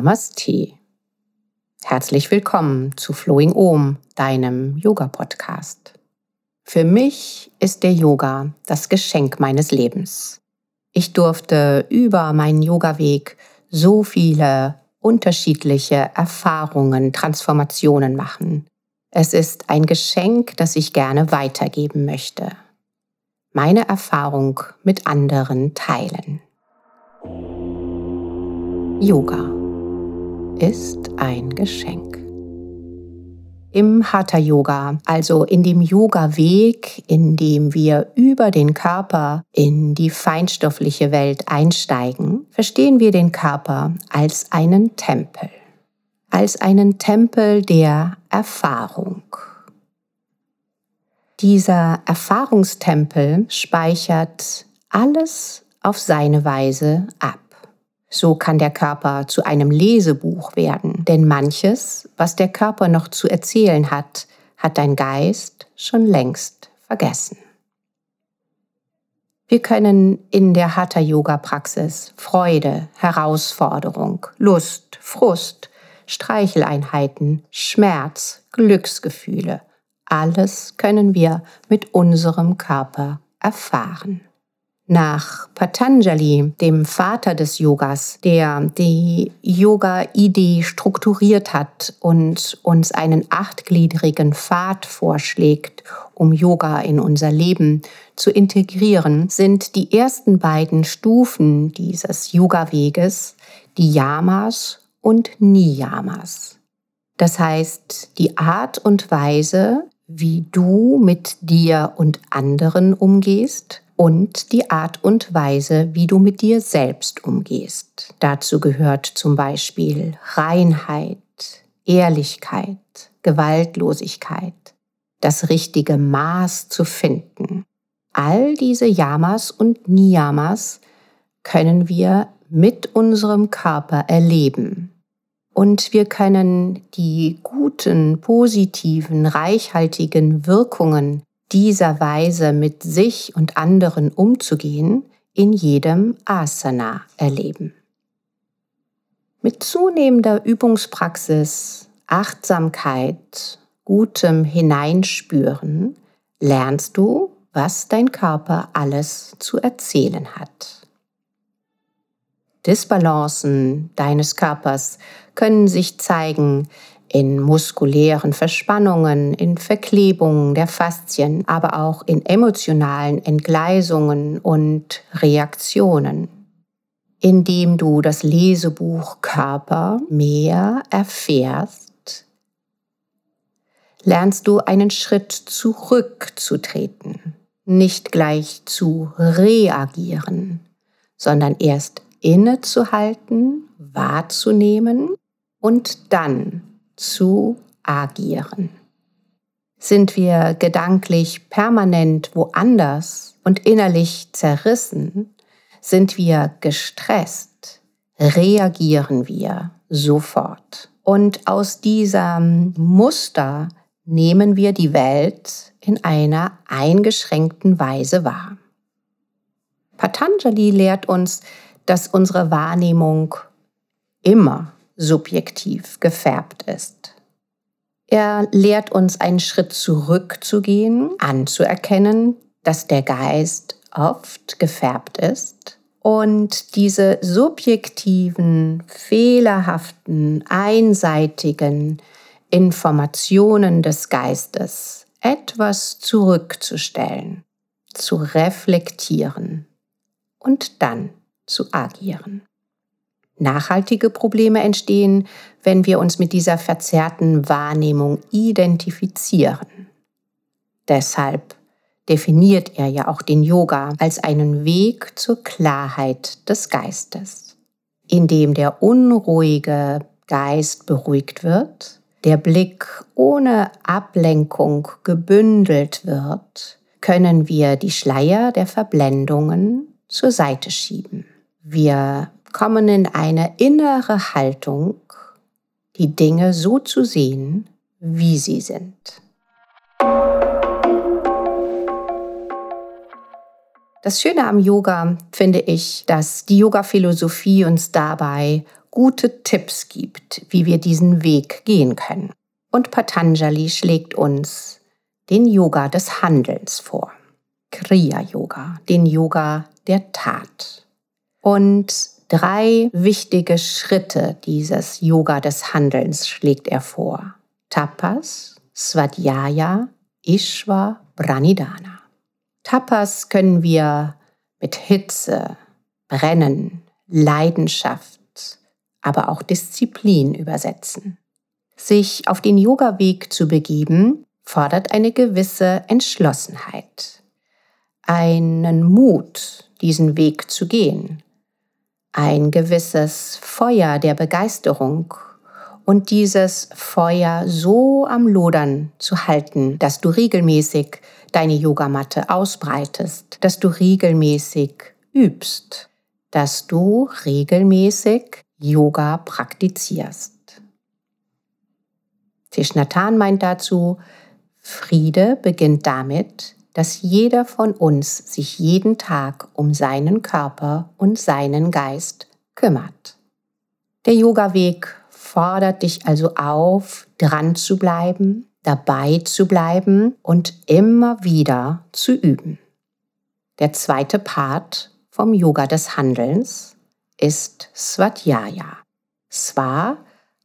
Namaste. Herzlich willkommen zu Flowing Om, deinem Yoga-Podcast. Für mich ist der Yoga das Geschenk meines Lebens. Ich durfte über meinen Yoga-Weg so viele unterschiedliche Erfahrungen, Transformationen machen. Es ist ein Geschenk, das ich gerne weitergeben möchte. Meine Erfahrung mit anderen teilen. Yoga ist ein Geschenk. Im Hatha Yoga, also in dem Yoga-Weg, in dem wir über den Körper in die feinstoffliche Welt einsteigen, verstehen wir den Körper als einen Tempel, als einen Tempel der Erfahrung. Dieser Erfahrungstempel speichert alles auf seine Weise ab. So kann der Körper zu einem Lesebuch werden, denn manches, was der Körper noch zu erzählen hat, hat dein Geist schon längst vergessen. Wir können in der Hatha-Yoga-Praxis Freude, Herausforderung, Lust, Frust, Streicheleinheiten, Schmerz, Glücksgefühle, alles können wir mit unserem Körper erfahren nach Patanjali, dem Vater des Yogas, der die Yoga-Idee strukturiert hat und uns einen achtgliedrigen Pfad vorschlägt, um Yoga in unser Leben zu integrieren, sind die ersten beiden Stufen dieses Yoga-Weges die Yamas und Niyamas. Das heißt, die Art und Weise, wie du mit dir und anderen umgehst, und die Art und Weise, wie du mit dir selbst umgehst. Dazu gehört zum Beispiel Reinheit, Ehrlichkeit, Gewaltlosigkeit, das richtige Maß zu finden. All diese Yamas und Niyamas können wir mit unserem Körper erleben. Und wir können die guten, positiven, reichhaltigen Wirkungen dieser Weise mit sich und anderen umzugehen, in jedem Asana erleben. Mit zunehmender Übungspraxis, Achtsamkeit, gutem Hineinspüren lernst du, was dein Körper alles zu erzählen hat. Disbalancen deines Körpers können sich zeigen in muskulären Verspannungen, in Verklebungen der Faszien, aber auch in emotionalen Entgleisungen und Reaktionen. Indem du das Lesebuch Körper mehr erfährst, lernst du einen Schritt zurückzutreten, nicht gleich zu reagieren, sondern erst innezuhalten, wahrzunehmen und dann zu agieren. Sind wir gedanklich permanent woanders und innerlich zerrissen, sind wir gestresst, reagieren wir sofort. Und aus diesem Muster nehmen wir die Welt in einer eingeschränkten Weise wahr. Patanjali lehrt uns, dass unsere Wahrnehmung immer subjektiv gefärbt ist. Er lehrt uns einen Schritt zurückzugehen, anzuerkennen, dass der Geist oft gefärbt ist und diese subjektiven, fehlerhaften, einseitigen Informationen des Geistes etwas zurückzustellen, zu reflektieren und dann zu agieren. Nachhaltige Probleme entstehen, wenn wir uns mit dieser verzerrten Wahrnehmung identifizieren. Deshalb definiert er ja auch den Yoga als einen Weg zur Klarheit des Geistes, in dem der unruhige Geist beruhigt wird, der Blick ohne Ablenkung gebündelt wird, können wir die Schleier der Verblendungen zur Seite schieben. Wir kommen in eine innere Haltung, die Dinge so zu sehen, wie sie sind. Das Schöne am Yoga finde ich, dass die Yoga-Philosophie uns dabei gute Tipps gibt, wie wir diesen Weg gehen können. Und Patanjali schlägt uns den Yoga des Handelns vor. Kriya Yoga, den Yoga der Tat. Und drei wichtige Schritte dieses Yoga des Handelns schlägt er vor. Tapas, Svadhyaya, Ishva, Pranidhana. Tapas können wir mit Hitze, Brennen, Leidenschaft, aber auch Disziplin übersetzen. Sich auf den Yoga-Weg zu begeben, fordert eine gewisse Entschlossenheit, einen Mut, diesen Weg zu gehen, ein gewisses Feuer der Begeisterung und dieses Feuer so am Lodern zu halten, dass du regelmäßig deine Yogamatte ausbreitest, dass du regelmäßig übst, dass du regelmäßig Yoga praktizierst. Tishnatan meint dazu, Friede beginnt damit, dass jeder von uns sich jeden Tag um seinen Körper und seinen Geist kümmert. Der Yoga-Weg fordert dich also auf, dran zu bleiben, dabei zu bleiben und immer wieder zu üben. Der zweite Part vom Yoga des Handelns ist Svadhyaya. Sva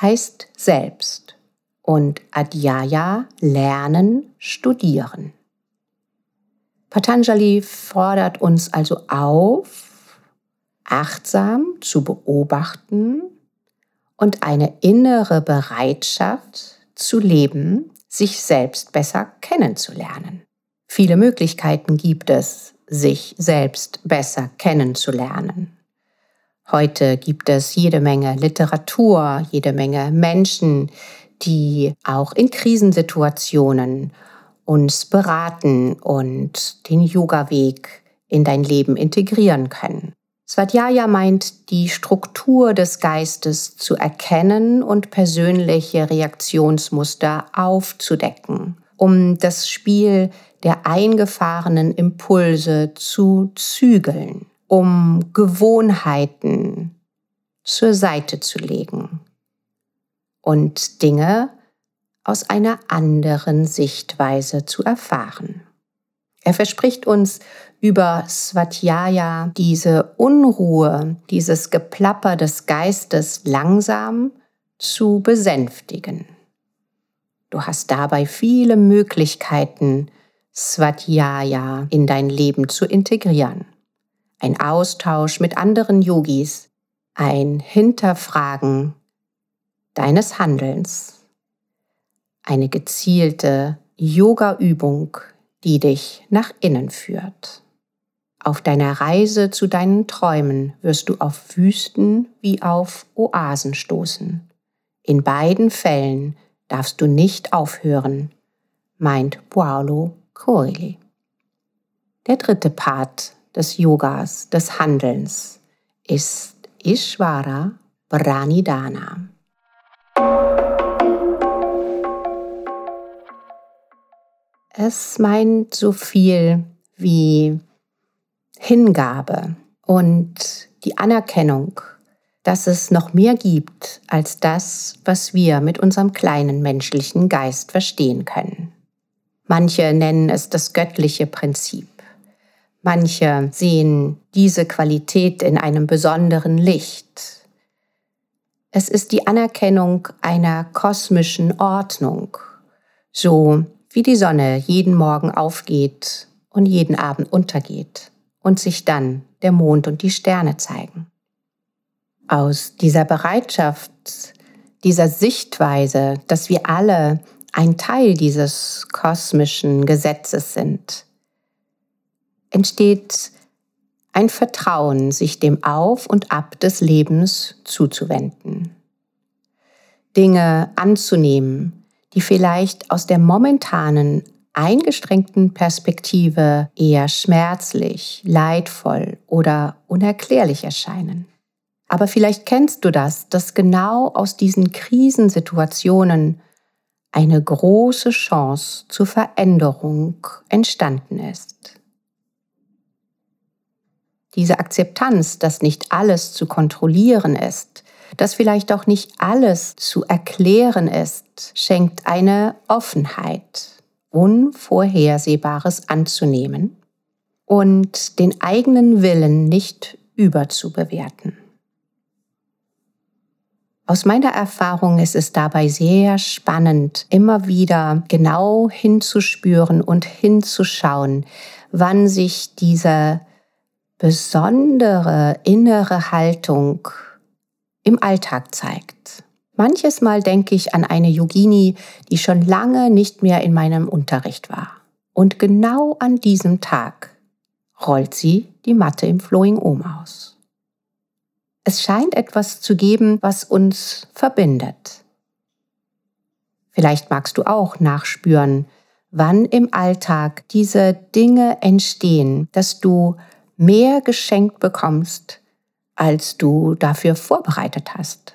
heißt selbst und Adhyaya lernen, studieren. Patanjali fordert uns also auf, achtsam zu beobachten und eine innere Bereitschaft zu leben, sich selbst besser kennenzulernen. Viele Möglichkeiten gibt es, sich selbst besser kennenzulernen. Heute gibt es jede Menge Literatur, jede Menge Menschen, die auch in Krisensituationen uns beraten und den Yoga-Weg in dein Leben integrieren können. Svadhyaya meint, die Struktur des Geistes zu erkennen und persönliche Reaktionsmuster aufzudecken, um das Spiel der eingefahrenen Impulse zu zügeln um Gewohnheiten zur Seite zu legen und Dinge aus einer anderen Sichtweise zu erfahren. Er verspricht uns über Svatjaya diese Unruhe, dieses Geplapper des Geistes langsam zu besänftigen. Du hast dabei viele Möglichkeiten, Svatjaya in dein Leben zu integrieren ein Austausch mit anderen Yogis, ein Hinterfragen deines Handelns, eine gezielte Yoga-Übung, die dich nach innen führt. Auf deiner Reise zu deinen Träumen wirst du auf Wüsten wie auf Oasen stoßen. In beiden Fällen darfst du nicht aufhören, meint Paolo Coeli. Der dritte Part des Yogas, des Handelns, ist Ishvara Pranidhana. Es meint so viel wie Hingabe und die Anerkennung, dass es noch mehr gibt als das, was wir mit unserem kleinen menschlichen Geist verstehen können. Manche nennen es das göttliche Prinzip. Manche sehen diese Qualität in einem besonderen Licht. Es ist die Anerkennung einer kosmischen Ordnung, so wie die Sonne jeden Morgen aufgeht und jeden Abend untergeht und sich dann der Mond und die Sterne zeigen. Aus dieser Bereitschaft, dieser Sichtweise, dass wir alle ein Teil dieses kosmischen Gesetzes sind, entsteht ein Vertrauen, sich dem Auf und Ab des Lebens zuzuwenden. Dinge anzunehmen, die vielleicht aus der momentanen eingeschränkten Perspektive eher schmerzlich, leidvoll oder unerklärlich erscheinen. Aber vielleicht kennst du das, dass genau aus diesen Krisensituationen eine große Chance zur Veränderung entstanden ist. Diese Akzeptanz, dass nicht alles zu kontrollieren ist, dass vielleicht auch nicht alles zu erklären ist, schenkt eine Offenheit, Unvorhersehbares anzunehmen und den eigenen Willen nicht überzubewerten. Aus meiner Erfahrung ist es dabei sehr spannend, immer wieder genau hinzuspüren und hinzuschauen, wann sich diese besondere innere Haltung im Alltag zeigt. Manches Mal denke ich an eine Yogini, die schon lange nicht mehr in meinem Unterricht war. Und genau an diesem Tag rollt sie die Matte im Flowing Om aus. Es scheint etwas zu geben, was uns verbindet. Vielleicht magst du auch nachspüren, wann im Alltag diese Dinge entstehen, dass du mehr geschenkt bekommst, als du dafür vorbereitet hast.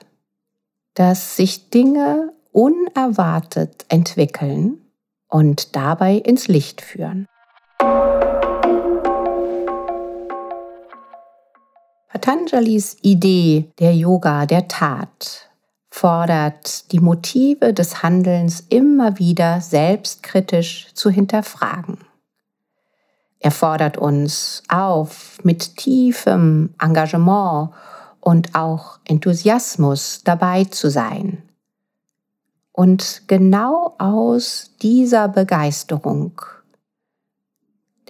Dass sich Dinge unerwartet entwickeln und dabei ins Licht führen. Patanjalis Idee der Yoga der Tat fordert die Motive des Handelns immer wieder selbstkritisch zu hinterfragen. Er fordert uns auf, mit tiefem Engagement und auch Enthusiasmus dabei zu sein. Und genau aus dieser Begeisterung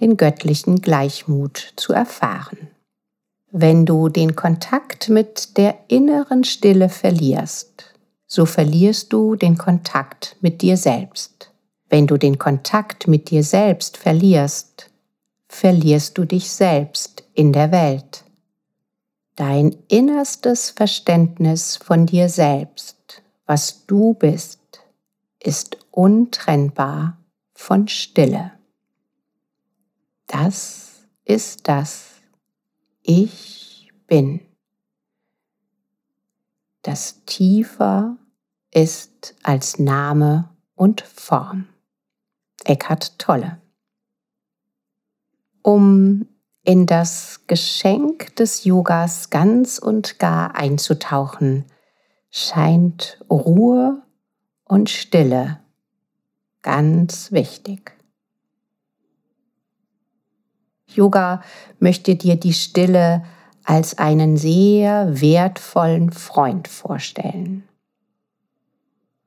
den göttlichen Gleichmut zu erfahren. Wenn du den Kontakt mit der inneren Stille verlierst, so verlierst du den Kontakt mit dir selbst. Wenn du den Kontakt mit dir selbst verlierst, verlierst du dich selbst in der Welt. Dein innerstes Verständnis von dir selbst, was du bist, ist untrennbar von Stille. Das ist das, ich bin. Das tiefer ist als Name und Form. Eckhart Tolle. Um in das Geschenk des Yogas ganz und gar einzutauchen, scheint Ruhe und Stille ganz wichtig. Yoga möchte dir die Stille als einen sehr wertvollen Freund vorstellen.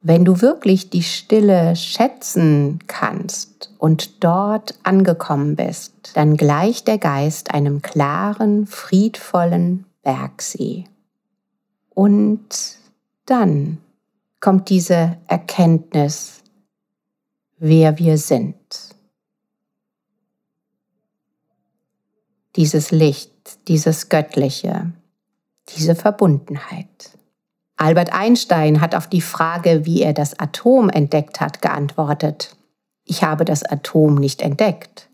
Wenn du wirklich die Stille schätzen kannst und dort angekommen bist, dann gleicht der Geist einem klaren, friedvollen Bergsee. Und dann kommt diese Erkenntnis, wer wir sind. dieses Licht, dieses Göttliche, diese Verbundenheit. Albert Einstein hat auf die Frage, wie er das Atom entdeckt hat, geantwortet, ich habe das Atom nicht entdeckt.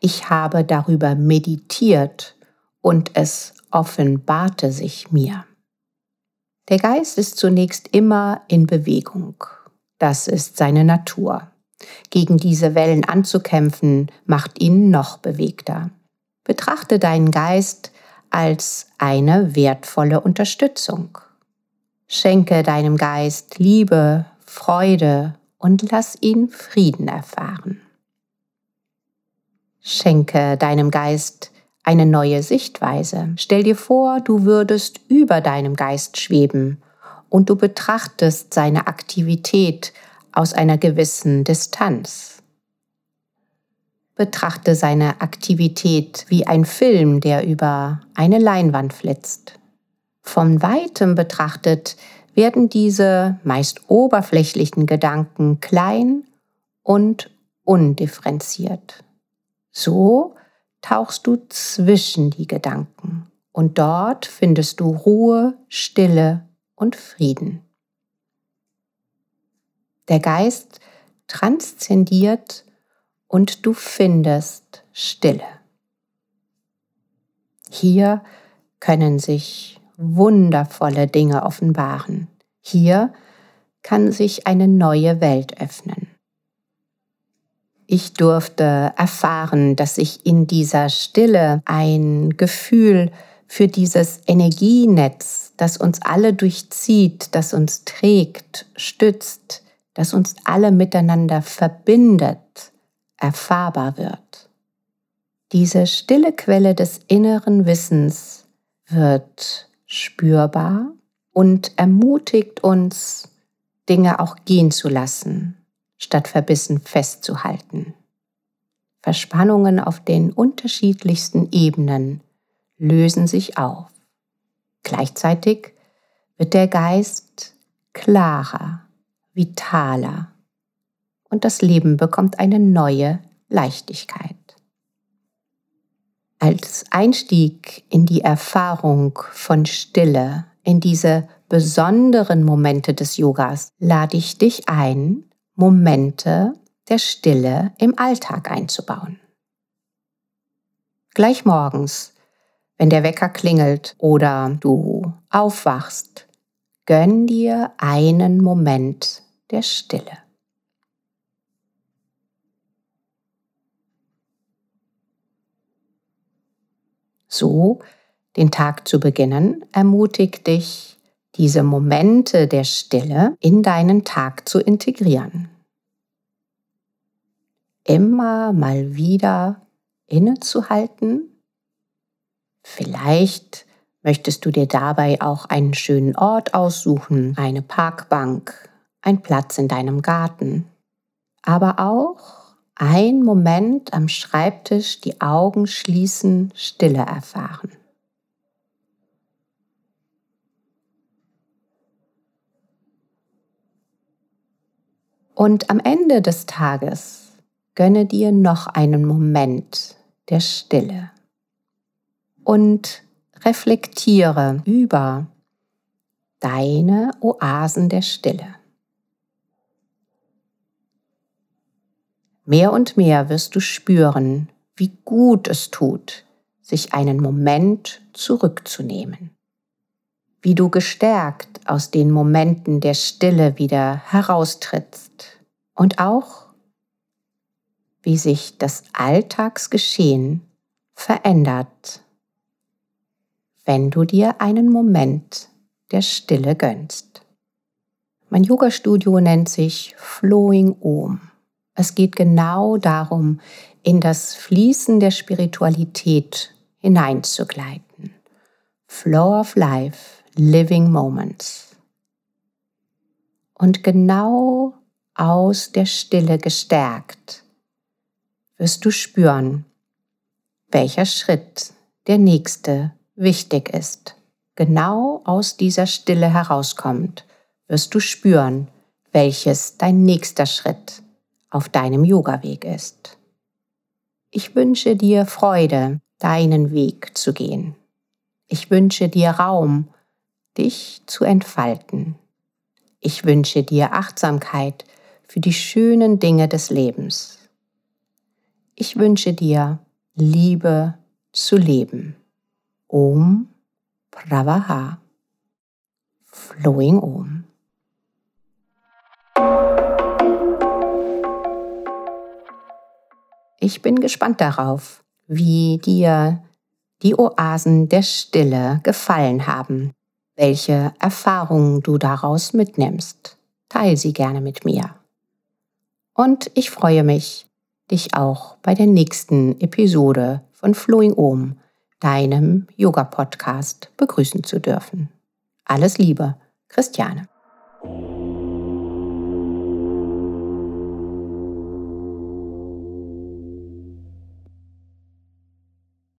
Ich habe darüber meditiert und es offenbarte sich mir. Der Geist ist zunächst immer in Bewegung. Das ist seine Natur. Gegen diese Wellen anzukämpfen, macht ihn noch bewegter. Betrachte deinen Geist als eine wertvolle Unterstützung. Schenke deinem Geist Liebe, Freude und lass ihn Frieden erfahren. Schenke deinem Geist eine neue Sichtweise. Stell dir vor, du würdest über deinem Geist schweben und du betrachtest seine Aktivität aus einer gewissen Distanz. Betrachte seine Aktivität wie ein Film, der über eine Leinwand flitzt. Von weitem betrachtet werden diese meist oberflächlichen Gedanken klein und undifferenziert. So tauchst du zwischen die Gedanken und dort findest du Ruhe, Stille und Frieden. Der Geist transzendiert und du findest Stille. Hier können sich wundervolle Dinge offenbaren. Hier kann sich eine neue Welt öffnen. Ich durfte erfahren, dass ich in dieser Stille ein Gefühl für dieses Energienetz, das uns alle durchzieht, das uns trägt, stützt, das uns alle miteinander verbindet, erfahrbar wird. Diese stille Quelle des inneren Wissens wird spürbar und ermutigt uns, Dinge auch gehen zu lassen, statt verbissen festzuhalten. Verspannungen auf den unterschiedlichsten Ebenen lösen sich auf. Gleichzeitig wird der Geist klarer, vitaler und das Leben bekommt eine neue Leichtigkeit. Als Einstieg in die Erfahrung von Stille, in diese besonderen Momente des Yogas, lade ich dich ein, Momente der Stille im Alltag einzubauen. Gleich morgens, wenn der Wecker klingelt oder du aufwachst, gönn dir einen Moment der Stille. So den Tag zu beginnen, ermutigt dich, diese Momente der Stille in deinen Tag zu integrieren. Immer mal wieder innezuhalten. Vielleicht möchtest du dir dabei auch einen schönen Ort aussuchen, eine Parkbank, ein Platz in deinem Garten, aber auch ein Moment am Schreibtisch die Augen schließen, Stille erfahren. Und am Ende des Tages gönne dir noch einen Moment der Stille und reflektiere über deine Oasen der Stille. Mehr und mehr wirst du spüren, wie gut es tut, sich einen Moment zurückzunehmen. Wie du gestärkt aus den Momenten der Stille wieder heraustrittst und auch, wie sich das Alltagsgeschehen verändert, wenn du dir einen Moment der Stille gönnst. Mein Yoga-Studio nennt sich Flowing Om. Es geht genau darum, in das Fließen der Spiritualität hineinzugleiten. Flow of Life, Living Moments. Und genau aus der Stille gestärkt wirst du spüren, welcher Schritt der nächste wichtig ist. Genau aus dieser Stille herauskommt, wirst du spüren, welches dein nächster Schritt auf deinem Yoga-Weg ist. Ich wünsche dir Freude, deinen Weg zu gehen. Ich wünsche dir Raum, dich zu entfalten. Ich wünsche dir Achtsamkeit für die schönen Dinge des Lebens. Ich wünsche dir Liebe zu leben. Om Pravaha. Flowing Om. Ich bin gespannt darauf, wie dir die Oasen der Stille gefallen haben, welche Erfahrungen du daraus mitnimmst. Teil sie gerne mit mir. Und ich freue mich, dich auch bei der nächsten Episode von Flowing Om, deinem Yoga-Podcast, begrüßen zu dürfen. Alles Liebe, Christiane.